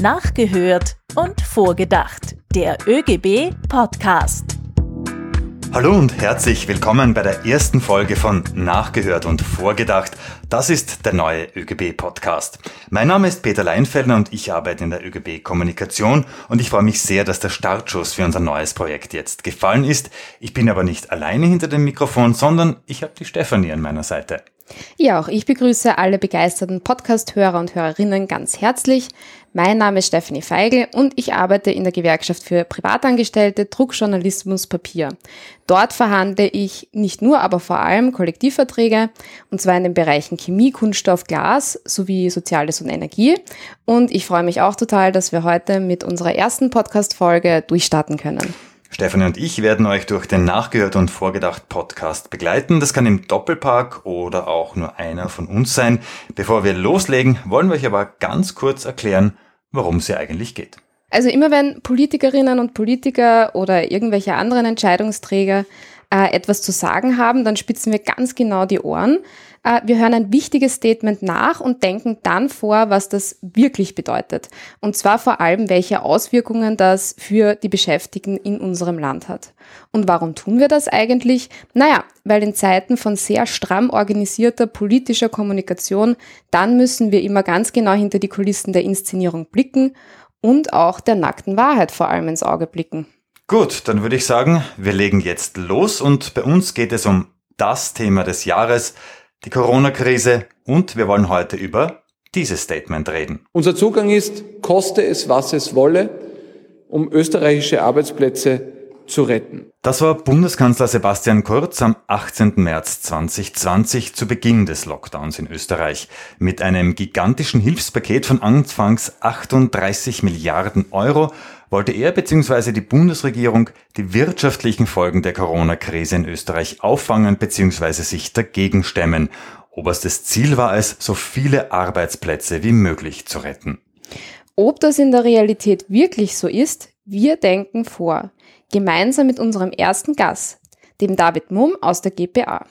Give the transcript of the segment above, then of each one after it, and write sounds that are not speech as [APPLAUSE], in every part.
Nachgehört und vorgedacht. Der ÖGB Podcast. Hallo und herzlich willkommen bei der ersten Folge von Nachgehört und Vorgedacht. Das ist der neue ÖGB-Podcast. Mein Name ist Peter Leinfelder und ich arbeite in der ÖGB Kommunikation und ich freue mich sehr, dass der Startschuss für unser neues Projekt jetzt gefallen ist. Ich bin aber nicht alleine hinter dem Mikrofon, sondern ich habe die Stefanie an meiner Seite. Ja, auch ich begrüße alle begeisterten Podcast-Hörer und Hörerinnen ganz herzlich. Mein Name ist Stephanie Feigl und ich arbeite in der Gewerkschaft für Privatangestellte Druckjournalismus Papier. Dort verhandle ich nicht nur, aber vor allem Kollektivverträge und zwar in den Bereichen Chemie, Kunststoff, Glas sowie Soziales und Energie. Und ich freue mich auch total, dass wir heute mit unserer ersten Podcast-Folge durchstarten können. Stefanie und ich werden euch durch den Nachgehört und Vorgedacht Podcast begleiten. Das kann im Doppelpark oder auch nur einer von uns sein. Bevor wir loslegen, wollen wir euch aber ganz kurz erklären, worum es hier eigentlich geht. Also immer wenn Politikerinnen und Politiker oder irgendwelche anderen Entscheidungsträger äh, etwas zu sagen haben, dann spitzen wir ganz genau die Ohren. Äh, wir hören ein wichtiges Statement nach und denken dann vor, was das wirklich bedeutet. Und zwar vor allem, welche Auswirkungen das für die Beschäftigten in unserem Land hat. Und warum tun wir das eigentlich? Naja, weil in Zeiten von sehr stramm organisierter politischer Kommunikation, dann müssen wir immer ganz genau hinter die Kulissen der Inszenierung blicken und auch der nackten Wahrheit vor allem ins Auge blicken. Gut, dann würde ich sagen, wir legen jetzt los und bei uns geht es um das Thema des Jahres, die Corona-Krise und wir wollen heute über dieses Statement reden. Unser Zugang ist, koste es, was es wolle, um österreichische Arbeitsplätze zu retten. Das war Bundeskanzler Sebastian Kurz am 18. März 2020 zu Beginn des Lockdowns in Österreich mit einem gigantischen Hilfspaket von anfangs 38 Milliarden Euro wollte er bzw. die Bundesregierung die wirtschaftlichen Folgen der Corona-Krise in Österreich auffangen bzw. sich dagegen stemmen. Oberstes Ziel war es, so viele Arbeitsplätze wie möglich zu retten. Ob das in der Realität wirklich so ist, wir denken vor gemeinsam mit unserem ersten Gast, dem David Mumm aus der GPA.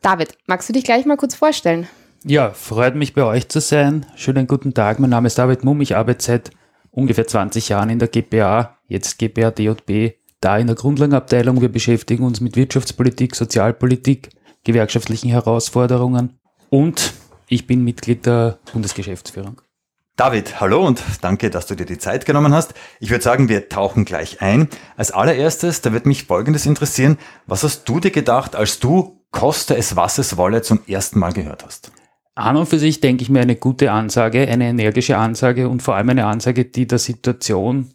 David, magst du dich gleich mal kurz vorstellen? Ja, freut mich bei euch zu sein. Schönen guten Tag, mein Name ist David Mumm, ich arbeite seit ungefähr 20 Jahren in der GPA, jetzt GPA DJB, da in der Grundlagenabteilung. Wir beschäftigen uns mit Wirtschaftspolitik, Sozialpolitik, gewerkschaftlichen Herausforderungen und ich bin Mitglied der Bundesgeschäftsführung. David, hallo und danke, dass du dir die Zeit genommen hast. Ich würde sagen, wir tauchen gleich ein. Als allererstes, da wird mich Folgendes interessieren. Was hast du dir gedacht, als du Koste es, was es wolle zum ersten Mal gehört hast? An und für sich denke ich mir eine gute Ansage, eine energische Ansage und vor allem eine Ansage, die der Situation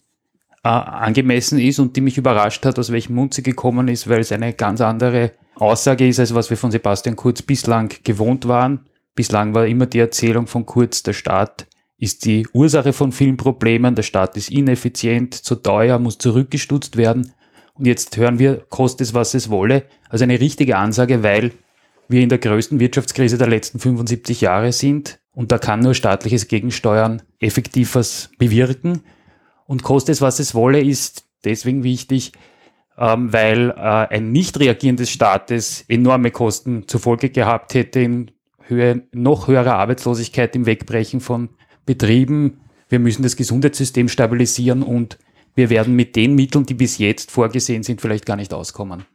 äh, angemessen ist und die mich überrascht hat, aus welchem Mund sie gekommen ist, weil es eine ganz andere Aussage ist, als was wir von Sebastian Kurz bislang gewohnt waren. Bislang war immer die Erzählung von Kurz, der Staat ist die Ursache von vielen Problemen. Der Staat ist ineffizient, zu teuer, muss zurückgestutzt werden. Und jetzt hören wir, kostet es, was es wolle. Also eine richtige Ansage, weil wir in der größten Wirtschaftskrise der letzten 75 Jahre sind. Und da kann nur staatliches Gegensteuern effektiv was bewirken. Und kostet es, was es wolle, ist deswegen wichtig, ähm, weil äh, ein Nicht-Reagieren des Staates enorme Kosten zur Folge gehabt hätte in Höhe noch höherer Arbeitslosigkeit, im Wegbrechen von betrieben, wir müssen das Gesundheitssystem stabilisieren und wir werden mit den Mitteln, die bis jetzt vorgesehen sind, vielleicht gar nicht auskommen.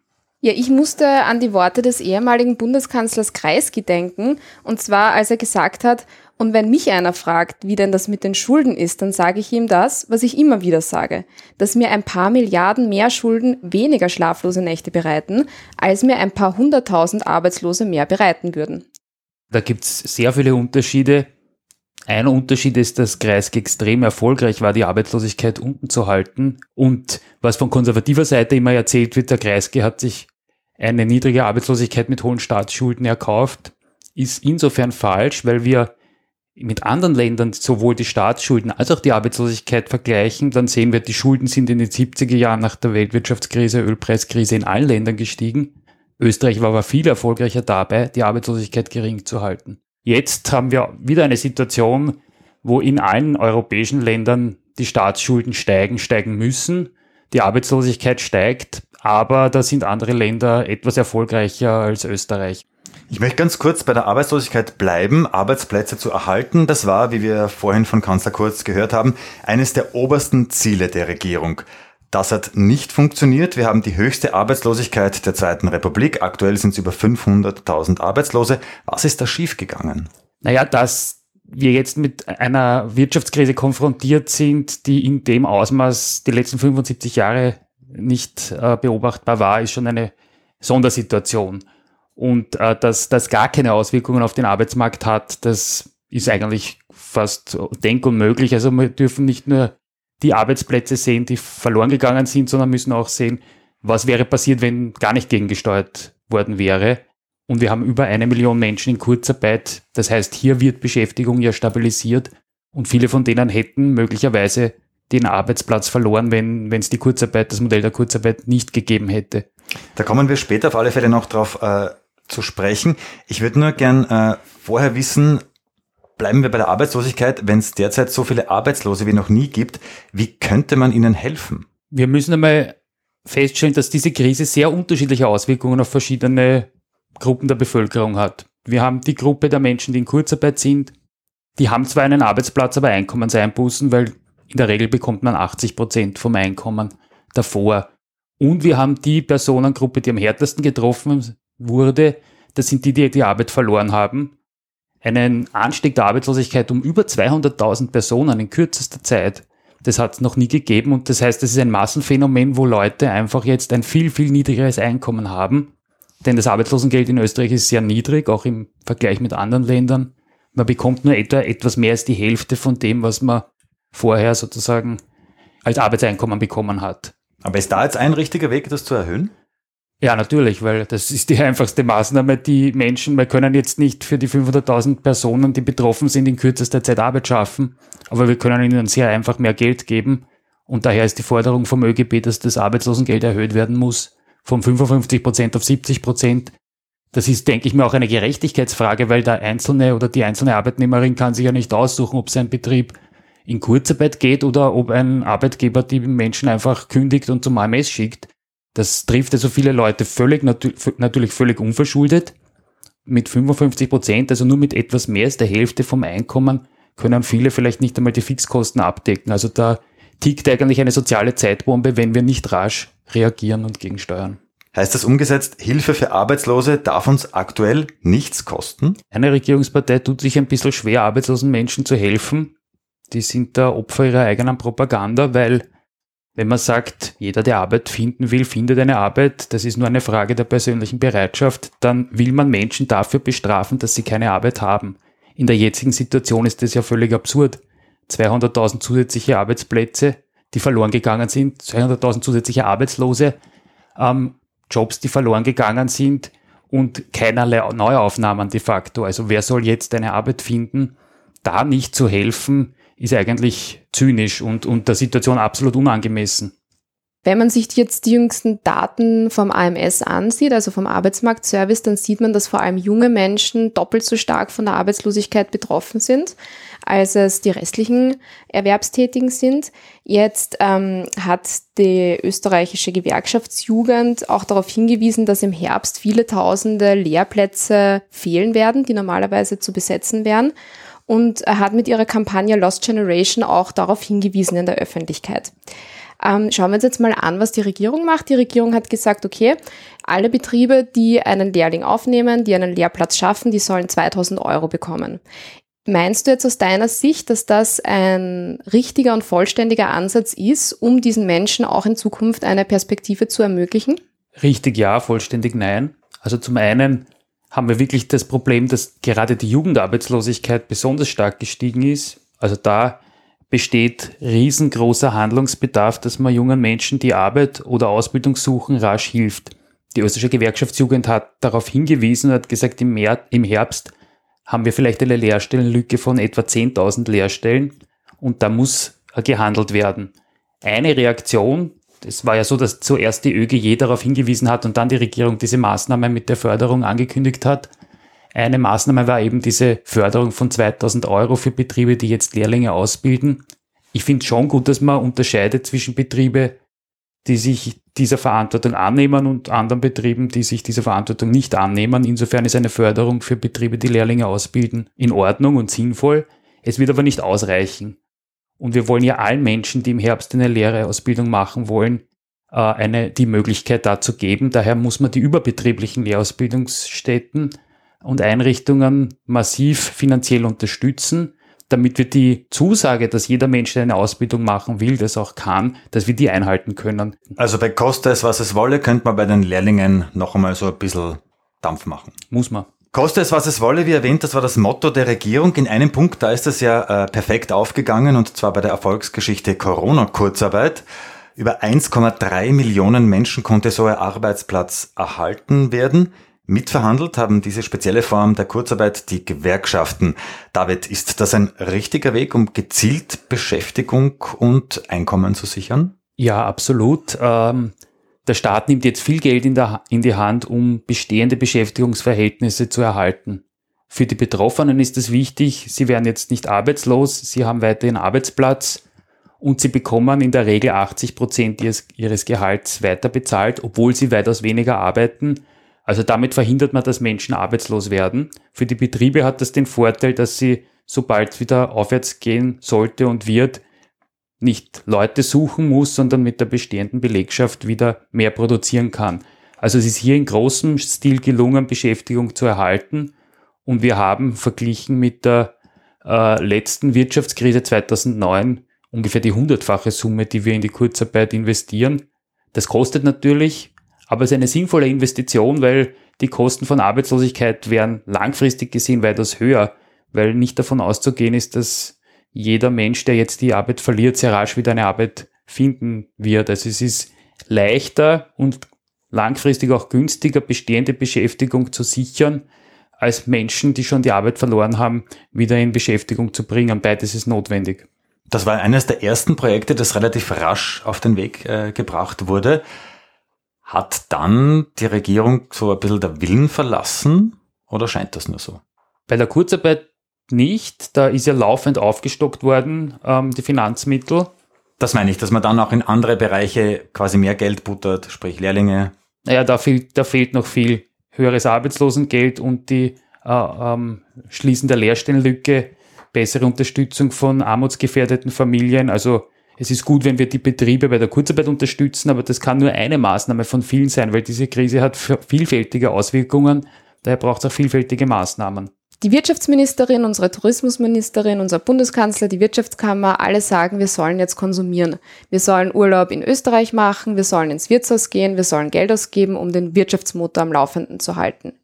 Ja, ich musste an die Worte des ehemaligen Bundeskanzlers Kreisky denken, und zwar als er gesagt hat, und wenn mich einer fragt, wie denn das mit den Schulden ist, dann sage ich ihm das, was ich immer wieder sage, dass mir ein paar Milliarden mehr Schulden weniger schlaflose Nächte bereiten, als mir ein paar hunderttausend Arbeitslose mehr bereiten würden. Da gibt es sehr viele Unterschiede. Ein Unterschied ist, dass Kreisky extrem erfolgreich war, die Arbeitslosigkeit unten zu halten. Und was von konservativer Seite immer erzählt wird, der Kreisky hat sich eine niedrige Arbeitslosigkeit mit hohen Staatsschulden erkauft, ist insofern falsch, weil wir mit anderen Ländern sowohl die Staatsschulden als auch die Arbeitslosigkeit vergleichen, dann sehen wir, die Schulden sind in den 70er Jahren nach der Weltwirtschaftskrise, Ölpreiskrise in allen Ländern gestiegen. Österreich war aber viel erfolgreicher dabei, die Arbeitslosigkeit gering zu halten. Jetzt haben wir wieder eine Situation, wo in allen europäischen Ländern die Staatsschulden steigen, steigen müssen, die Arbeitslosigkeit steigt, aber da sind andere Länder etwas erfolgreicher als Österreich. Ich möchte ganz kurz bei der Arbeitslosigkeit bleiben, Arbeitsplätze zu erhalten. Das war, wie wir vorhin von Kanzler Kurz gehört haben, eines der obersten Ziele der Regierung. Das hat nicht funktioniert. Wir haben die höchste Arbeitslosigkeit der Zweiten Republik. Aktuell sind es über 500.000 Arbeitslose. Was ist da schiefgegangen? Naja, dass wir jetzt mit einer Wirtschaftskrise konfrontiert sind, die in dem Ausmaß die letzten 75 Jahre nicht äh, beobachtbar war, ist schon eine Sondersituation. Und äh, dass das gar keine Auswirkungen auf den Arbeitsmarkt hat, das ist eigentlich fast denkunmöglich. Also wir dürfen nicht nur die Arbeitsplätze sehen, die verloren gegangen sind, sondern müssen auch sehen, was wäre passiert, wenn gar nicht gegengesteuert worden wäre. Und wir haben über eine Million Menschen in Kurzarbeit. Das heißt, hier wird Beschäftigung ja stabilisiert und viele von denen hätten möglicherweise den Arbeitsplatz verloren, wenn es die Kurzarbeit, das Modell der Kurzarbeit nicht gegeben hätte. Da kommen wir später auf alle Fälle noch drauf äh, zu sprechen. Ich würde nur gern äh, vorher wissen, bleiben wir bei der Arbeitslosigkeit, wenn es derzeit so viele Arbeitslose wie noch nie gibt, wie könnte man ihnen helfen? Wir müssen einmal feststellen, dass diese Krise sehr unterschiedliche Auswirkungen auf verschiedene Gruppen der Bevölkerung hat. Wir haben die Gruppe der Menschen, die in Kurzarbeit sind. Die haben zwar einen Arbeitsplatz, aber Einkommenseinbußen, weil in der Regel bekommt man 80 Prozent vom Einkommen davor. Und wir haben die Personengruppe, die am härtesten getroffen wurde, das sind die, die die Arbeit verloren haben. Einen Anstieg der Arbeitslosigkeit um über 200.000 Personen in kürzester Zeit. Das hat es noch nie gegeben und das heißt, es ist ein Massenphänomen, wo Leute einfach jetzt ein viel, viel niedrigeres Einkommen haben. Denn das Arbeitslosengeld in Österreich ist sehr niedrig, auch im Vergleich mit anderen Ländern. Man bekommt nur etwa etwas mehr als die Hälfte von dem, was man vorher sozusagen als Arbeitseinkommen bekommen hat. Aber ist da jetzt ein richtiger Weg, das zu erhöhen? Ja, natürlich, weil das ist die [LAUGHS] einfachste Maßnahme. Die Menschen, wir können jetzt nicht für die 500.000 Personen, die betroffen sind, in kürzester Zeit Arbeit schaffen, aber wir können ihnen sehr einfach mehr Geld geben. Und daher ist die Forderung vom ÖGB, dass das Arbeitslosengeld erhöht werden muss, von 55 Prozent auf 70 Prozent. Das ist, denke ich mir, auch eine Gerechtigkeitsfrage, weil der Einzelne oder die einzelne Arbeitnehmerin kann sich ja nicht aussuchen, ob sein Betrieb in Kurzarbeit geht oder ob ein Arbeitgeber die Menschen einfach kündigt und zum AMS schickt. Das trifft also viele Leute völlig, natürlich völlig unverschuldet. Mit 55 Prozent, also nur mit etwas mehr als der Hälfte vom Einkommen, können viele vielleicht nicht einmal die Fixkosten abdecken. Also da tickt eigentlich eine soziale Zeitbombe, wenn wir nicht rasch reagieren und gegensteuern. Heißt das umgesetzt, Hilfe für Arbeitslose darf uns aktuell nichts kosten? Eine Regierungspartei tut sich ein bisschen schwer, arbeitslosen Menschen zu helfen. Die sind da Opfer ihrer eigenen Propaganda, weil wenn man sagt, jeder, der Arbeit finden will, findet eine Arbeit, das ist nur eine Frage der persönlichen Bereitschaft, dann will man Menschen dafür bestrafen, dass sie keine Arbeit haben. In der jetzigen Situation ist das ja völlig absurd. 200.000 zusätzliche Arbeitsplätze, die verloren gegangen sind, 200.000 zusätzliche Arbeitslose, ähm, Jobs, die verloren gegangen sind und keinerlei Neuaufnahmen de facto. Also wer soll jetzt eine Arbeit finden? Da nicht zu helfen, ist eigentlich zynisch und, und der Situation absolut unangemessen. Wenn man sich jetzt die jüngsten Daten vom AMS ansieht, also vom Arbeitsmarktservice, dann sieht man, dass vor allem junge Menschen doppelt so stark von der Arbeitslosigkeit betroffen sind, als es die restlichen Erwerbstätigen sind. Jetzt ähm, hat die österreichische Gewerkschaftsjugend auch darauf hingewiesen, dass im Herbst viele tausende Lehrplätze fehlen werden, die normalerweise zu besetzen wären und hat mit ihrer Kampagne Lost Generation auch darauf hingewiesen in der Öffentlichkeit. Ähm, schauen wir uns jetzt mal an, was die Regierung macht. Die Regierung hat gesagt, okay, alle Betriebe, die einen Lehrling aufnehmen, die einen Lehrplatz schaffen, die sollen 2000 Euro bekommen. Meinst du jetzt aus deiner Sicht, dass das ein richtiger und vollständiger Ansatz ist, um diesen Menschen auch in Zukunft eine Perspektive zu ermöglichen? Richtig ja, vollständig nein. Also zum einen haben wir wirklich das Problem, dass gerade die Jugendarbeitslosigkeit besonders stark gestiegen ist. Also da besteht riesengroßer Handlungsbedarf, dass man jungen Menschen, die Arbeit oder Ausbildung suchen, rasch hilft. Die österreichische Gewerkschaftsjugend hat darauf hingewiesen und hat gesagt, im, Herbst haben wir vielleicht eine Lehrstellenlücke von etwa 10.000 Lehrstellen und da muss gehandelt werden. Eine Reaktion es war ja so, dass zuerst die ÖGJ darauf hingewiesen hat und dann die Regierung diese Maßnahme mit der Förderung angekündigt hat. Eine Maßnahme war eben diese Förderung von 2000 Euro für Betriebe, die jetzt Lehrlinge ausbilden. Ich finde schon gut, dass man unterscheidet zwischen Betriebe, die sich dieser Verantwortung annehmen und anderen Betrieben, die sich dieser Verantwortung nicht annehmen. Insofern ist eine Förderung für Betriebe, die Lehrlinge ausbilden, in Ordnung und sinnvoll. Es wird aber nicht ausreichen. Und wir wollen ja allen Menschen, die im Herbst eine Lehreausbildung machen wollen, äh, eine, die Möglichkeit dazu geben. Daher muss man die überbetrieblichen Lehrausbildungsstätten und Einrichtungen massiv finanziell unterstützen, damit wir die Zusage, dass jeder Mensch, der eine Ausbildung machen will, das auch kann, dass wir die einhalten können. Also bei Koste es, was es wolle, könnte man bei den Lehrlingen noch einmal so ein bisschen Dampf machen. Muss man. Koste es, was es wolle, wie erwähnt, das war das Motto der Regierung. In einem Punkt, da ist das ja äh, perfekt aufgegangen, und zwar bei der Erfolgsgeschichte Corona-Kurzarbeit. Über 1,3 Millionen Menschen konnte so ein Arbeitsplatz erhalten werden. Mitverhandelt haben diese spezielle Form der Kurzarbeit die Gewerkschaften. David, ist das ein richtiger Weg, um gezielt Beschäftigung und Einkommen zu sichern? Ja, absolut. Ähm, der Staat nimmt jetzt viel Geld in, der, in die Hand, um bestehende Beschäftigungsverhältnisse zu erhalten. Für die Betroffenen ist es wichtig, sie werden jetzt nicht arbeitslos, sie haben weiterhin Arbeitsplatz und sie bekommen in der Regel 80 Prozent ihres, ihres Gehalts weiter bezahlt, obwohl sie weitaus weniger arbeiten also damit verhindert man, dass Menschen arbeitslos werden. Für die Betriebe hat das den Vorteil, dass sie, sobald es wieder aufwärts gehen sollte und wird, nicht Leute suchen muss, sondern mit der bestehenden Belegschaft wieder mehr produzieren kann. Also es ist hier in großem Stil gelungen, Beschäftigung zu erhalten. Und wir haben verglichen mit der äh, letzten Wirtschaftskrise 2009 ungefähr die hundertfache Summe, die wir in die Kurzarbeit investieren. Das kostet natürlich aber es ist eine sinnvolle Investition, weil die Kosten von Arbeitslosigkeit wären langfristig gesehen weitaus höher, weil nicht davon auszugehen ist, dass jeder Mensch, der jetzt die Arbeit verliert, sehr rasch wieder eine Arbeit finden wird. Also es ist leichter und langfristig auch günstiger, bestehende Beschäftigung zu sichern, als Menschen, die schon die Arbeit verloren haben, wieder in Beschäftigung zu bringen. Beides ist notwendig. Das war eines der ersten Projekte, das relativ rasch auf den Weg äh, gebracht wurde. Hat dann die Regierung so ein bisschen der Willen verlassen oder scheint das nur so? Bei der Kurzarbeit nicht. Da ist ja laufend aufgestockt worden, ähm, die Finanzmittel. Das meine ich, dass man dann auch in andere Bereiche quasi mehr Geld buttert, sprich Lehrlinge. Naja, da fehlt, da fehlt noch viel höheres Arbeitslosengeld und die äh, ähm, Schließen der Lehrstellenlücke, bessere Unterstützung von armutsgefährdeten Familien. Also es ist gut, wenn wir die Betriebe bei der Kurzarbeit unterstützen, aber das kann nur eine Maßnahme von vielen sein, weil diese Krise hat vielfältige Auswirkungen. Daher braucht es auch vielfältige Maßnahmen. Die Wirtschaftsministerin, unsere Tourismusministerin, unser Bundeskanzler, die Wirtschaftskammer, alle sagen, wir sollen jetzt konsumieren. Wir sollen Urlaub in Österreich machen, wir sollen ins Wirtshaus gehen, wir sollen Geld ausgeben, um den Wirtschaftsmotor am Laufenden zu halten.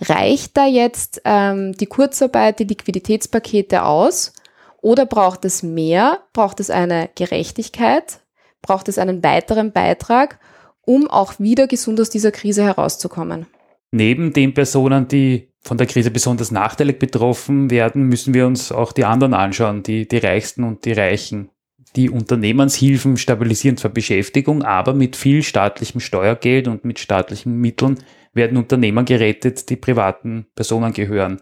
Reicht da jetzt ähm, die Kurzarbeit, die Liquiditätspakete aus? Oder braucht es mehr? Braucht es eine Gerechtigkeit? Braucht es einen weiteren Beitrag, um auch wieder gesund aus dieser Krise herauszukommen? Neben den Personen, die von der Krise besonders nachteilig betroffen werden, müssen wir uns auch die anderen anschauen, die, die Reichsten und die Reichen. Die Unternehmenshilfen stabilisieren zwar Beschäftigung, aber mit viel staatlichem Steuergeld und mit staatlichen Mitteln werden Unternehmen gerettet, die privaten Personen gehören.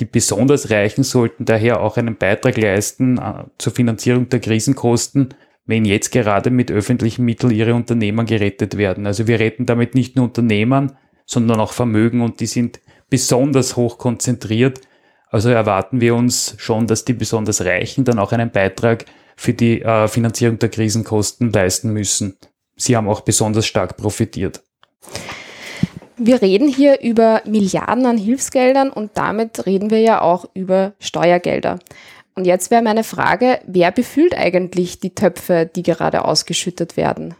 Die besonders Reichen sollten daher auch einen Beitrag leisten äh, zur Finanzierung der Krisenkosten, wenn jetzt gerade mit öffentlichen Mitteln ihre Unternehmen gerettet werden. Also wir retten damit nicht nur Unternehmen, sondern auch Vermögen und die sind besonders hoch konzentriert. Also erwarten wir uns schon, dass die besonders Reichen dann auch einen Beitrag für die äh, Finanzierung der Krisenkosten leisten müssen. Sie haben auch besonders stark profitiert. Wir reden hier über Milliarden an Hilfsgeldern und damit reden wir ja auch über Steuergelder. Und jetzt wäre meine Frage, wer befüllt eigentlich die Töpfe, die gerade ausgeschüttet werden?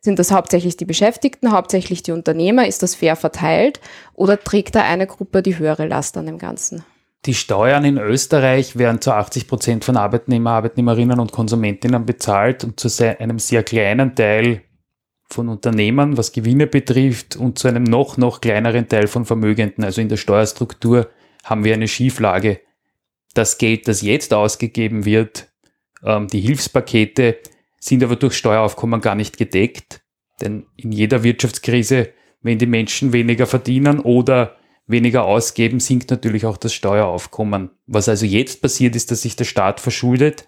Sind das hauptsächlich die Beschäftigten, hauptsächlich die Unternehmer? Ist das fair verteilt? Oder trägt da eine Gruppe die höhere Last an dem Ganzen? Die Steuern in Österreich werden zu 80 Prozent von Arbeitnehmer, Arbeitnehmerinnen und Konsumentinnen bezahlt und zu einem sehr kleinen Teil von Unternehmern, was Gewinne betrifft, und zu einem noch, noch kleineren Teil von Vermögenden. Also in der Steuerstruktur haben wir eine Schieflage. Das Geld, das jetzt ausgegeben wird, ähm, die Hilfspakete, sind aber durch Steueraufkommen gar nicht gedeckt. Denn in jeder Wirtschaftskrise, wenn die Menschen weniger verdienen oder weniger ausgeben, sinkt natürlich auch das Steueraufkommen. Was also jetzt passiert ist, dass sich der Staat verschuldet,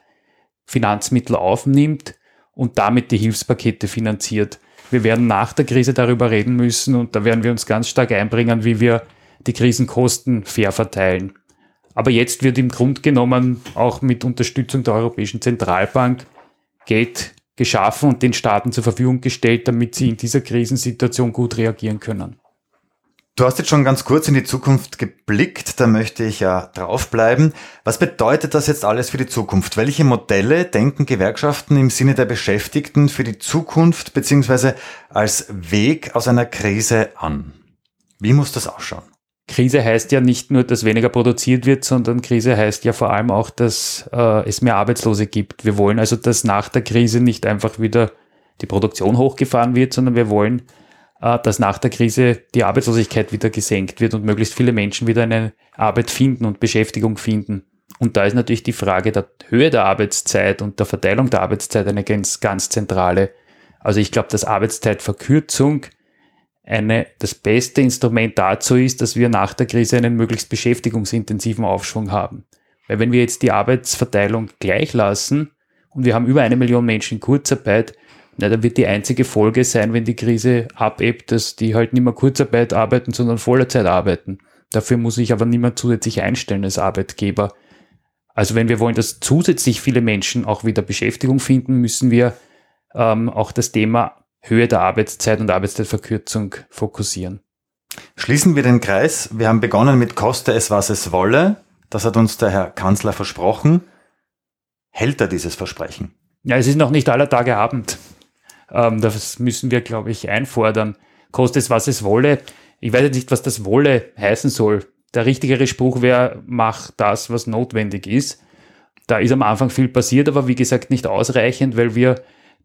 Finanzmittel aufnimmt und damit die Hilfspakete finanziert. Wir werden nach der Krise darüber reden müssen und da werden wir uns ganz stark einbringen, wie wir die Krisenkosten fair verteilen. Aber jetzt wird im Grunde genommen auch mit Unterstützung der Europäischen Zentralbank Geld geschaffen und den Staaten zur Verfügung gestellt, damit sie in dieser Krisensituation gut reagieren können. Du hast jetzt schon ganz kurz in die Zukunft geblickt, da möchte ich ja draufbleiben. Was bedeutet das jetzt alles für die Zukunft? Welche Modelle denken Gewerkschaften im Sinne der Beschäftigten für die Zukunft beziehungsweise als Weg aus einer Krise an? Wie muss das ausschauen? Krise heißt ja nicht nur, dass weniger produziert wird, sondern Krise heißt ja vor allem auch, dass äh, es mehr Arbeitslose gibt. Wir wollen also, dass nach der Krise nicht einfach wieder die Produktion hochgefahren wird, sondern wir wollen, dass nach der Krise die Arbeitslosigkeit wieder gesenkt wird und möglichst viele Menschen wieder eine Arbeit finden und Beschäftigung finden. Und da ist natürlich die Frage der Höhe der Arbeitszeit und der Verteilung der Arbeitszeit eine ganz, ganz zentrale. Also ich glaube, dass Arbeitszeitverkürzung eine, das beste Instrument dazu ist, dass wir nach der Krise einen möglichst beschäftigungsintensiven Aufschwung haben. Weil wenn wir jetzt die Arbeitsverteilung gleich lassen und wir haben über eine Million Menschen in Kurzarbeit, na, dann wird die einzige Folge sein, wenn die Krise abebbt, dass die halt nicht mehr Kurzarbeit arbeiten, sondern Vollzeit arbeiten. Dafür muss ich aber niemand zusätzlich einstellen als Arbeitgeber. Also wenn wir wollen, dass zusätzlich viele Menschen auch wieder Beschäftigung finden, müssen wir ähm, auch das Thema Höhe der Arbeitszeit und Arbeitszeitverkürzung fokussieren. Schließen wir den Kreis. Wir haben begonnen mit Koste es, was es wolle. Das hat uns der Herr Kanzler versprochen. Hält er dieses Versprechen? Ja, es ist noch nicht aller Tage Abend. Ähm, das müssen wir, glaube ich, einfordern. Koste es, was es wolle. Ich weiß jetzt nicht, was das wolle heißen soll. Der richtigere Spruch wäre, mach das, was notwendig ist. Da ist am Anfang viel passiert, aber wie gesagt nicht ausreichend, weil wir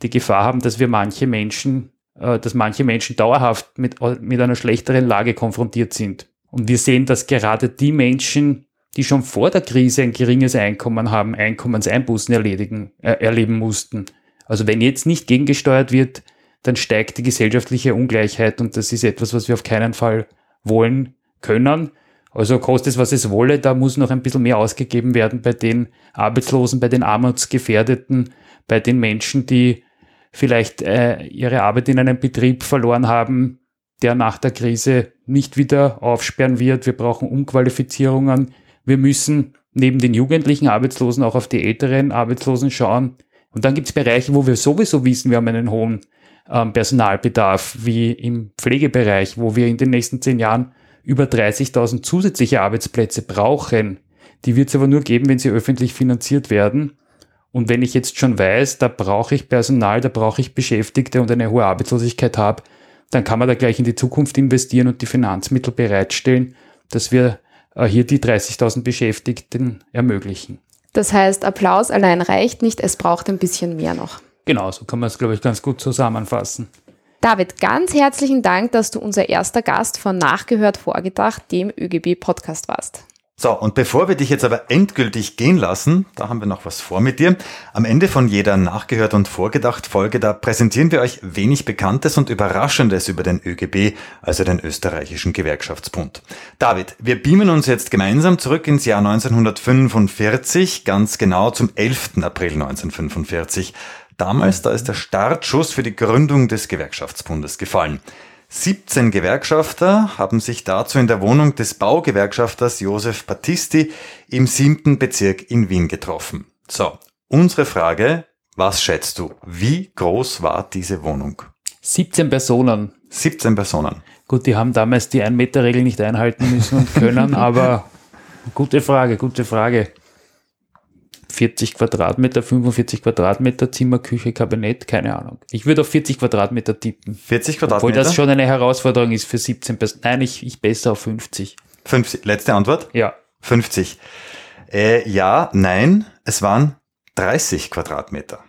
die Gefahr haben, dass wir manche Menschen, äh, dass manche Menschen dauerhaft mit, mit einer schlechteren Lage konfrontiert sind. Und wir sehen, dass gerade die Menschen, die schon vor der Krise ein geringes Einkommen haben, Einkommenseinbußen erledigen, äh, erleben mussten. Also wenn jetzt nicht gegengesteuert wird, dann steigt die gesellschaftliche Ungleichheit und das ist etwas, was wir auf keinen Fall wollen können. Also kostet es, was es wolle, da muss noch ein bisschen mehr ausgegeben werden bei den Arbeitslosen, bei den Armutsgefährdeten, bei den Menschen, die vielleicht äh, ihre Arbeit in einem Betrieb verloren haben, der nach der Krise nicht wieder aufsperren wird. Wir brauchen Umqualifizierungen. Wir müssen neben den jugendlichen Arbeitslosen auch auf die älteren Arbeitslosen schauen. Und dann gibt es Bereiche, wo wir sowieso wissen, wir haben einen hohen ähm, Personalbedarf, wie im Pflegebereich, wo wir in den nächsten zehn Jahren über 30.000 zusätzliche Arbeitsplätze brauchen. Die wird es aber nur geben, wenn sie öffentlich finanziert werden. Und wenn ich jetzt schon weiß, da brauche ich Personal, da brauche ich Beschäftigte und eine hohe Arbeitslosigkeit habe, dann kann man da gleich in die Zukunft investieren und die Finanzmittel bereitstellen, dass wir äh, hier die 30.000 Beschäftigten ermöglichen. Das heißt, Applaus allein reicht nicht, es braucht ein bisschen mehr noch. Genau, so kann man es, glaube ich, ganz gut zusammenfassen. David, ganz herzlichen Dank, dass du unser erster Gast von Nachgehört Vorgedacht, dem ÖGB-Podcast warst. So, und bevor wir dich jetzt aber endgültig gehen lassen, da haben wir noch was vor mit dir. Am Ende von jeder Nachgehört und Vorgedacht Folge, da präsentieren wir euch wenig Bekanntes und Überraschendes über den ÖGB, also den österreichischen Gewerkschaftsbund. David, wir beamen uns jetzt gemeinsam zurück ins Jahr 1945, ganz genau zum 11. April 1945. Damals, da ist der Startschuss für die Gründung des Gewerkschaftsbundes gefallen. 17 Gewerkschafter haben sich dazu in der Wohnung des Baugewerkschafters Josef Battisti im siebten Bezirk in Wien getroffen. So, unsere Frage, was schätzt du? Wie groß war diese Wohnung? 17 Personen. 17 Personen. Gut, die haben damals die 1-Meter-Regel nicht einhalten müssen und können, [LAUGHS] aber gute Frage, gute Frage. 40 Quadratmeter, 45 Quadratmeter, Zimmer, Küche, Kabinett, keine Ahnung. Ich würde auf 40 Quadratmeter tippen. 40 Quadratmeter? Obwohl das schon eine Herausforderung ist für 17 Personen. Nein, ich, ich besser auf 50. 50. Letzte Antwort? Ja. 50. Äh, ja, nein, es waren 30 Quadratmeter.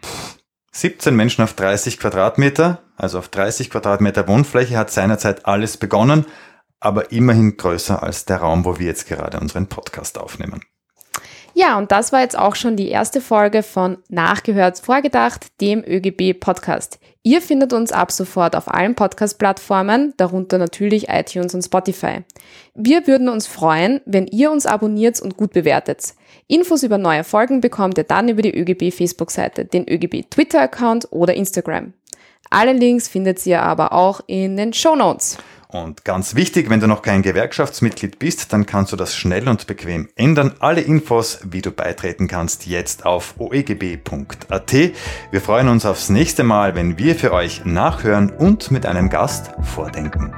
17 Menschen auf 30 Quadratmeter, also auf 30 Quadratmeter Wohnfläche hat seinerzeit alles begonnen, aber immerhin größer als der Raum, wo wir jetzt gerade unseren Podcast aufnehmen. Ja, und das war jetzt auch schon die erste Folge von Nachgehört Vorgedacht, dem ÖGB Podcast. Ihr findet uns ab sofort auf allen Podcast-Plattformen, darunter natürlich iTunes und Spotify. Wir würden uns freuen, wenn ihr uns abonniert und gut bewertet. Infos über neue Folgen bekommt ihr dann über die ÖGB Facebook-Seite, den ÖGB Twitter-Account oder Instagram. Alle Links findet ihr aber auch in den Show Notes. Und ganz wichtig, wenn du noch kein Gewerkschaftsmitglied bist, dann kannst du das schnell und bequem ändern. Alle Infos, wie du beitreten kannst, jetzt auf oegb.at. Wir freuen uns aufs nächste Mal, wenn wir für euch nachhören und mit einem Gast vordenken.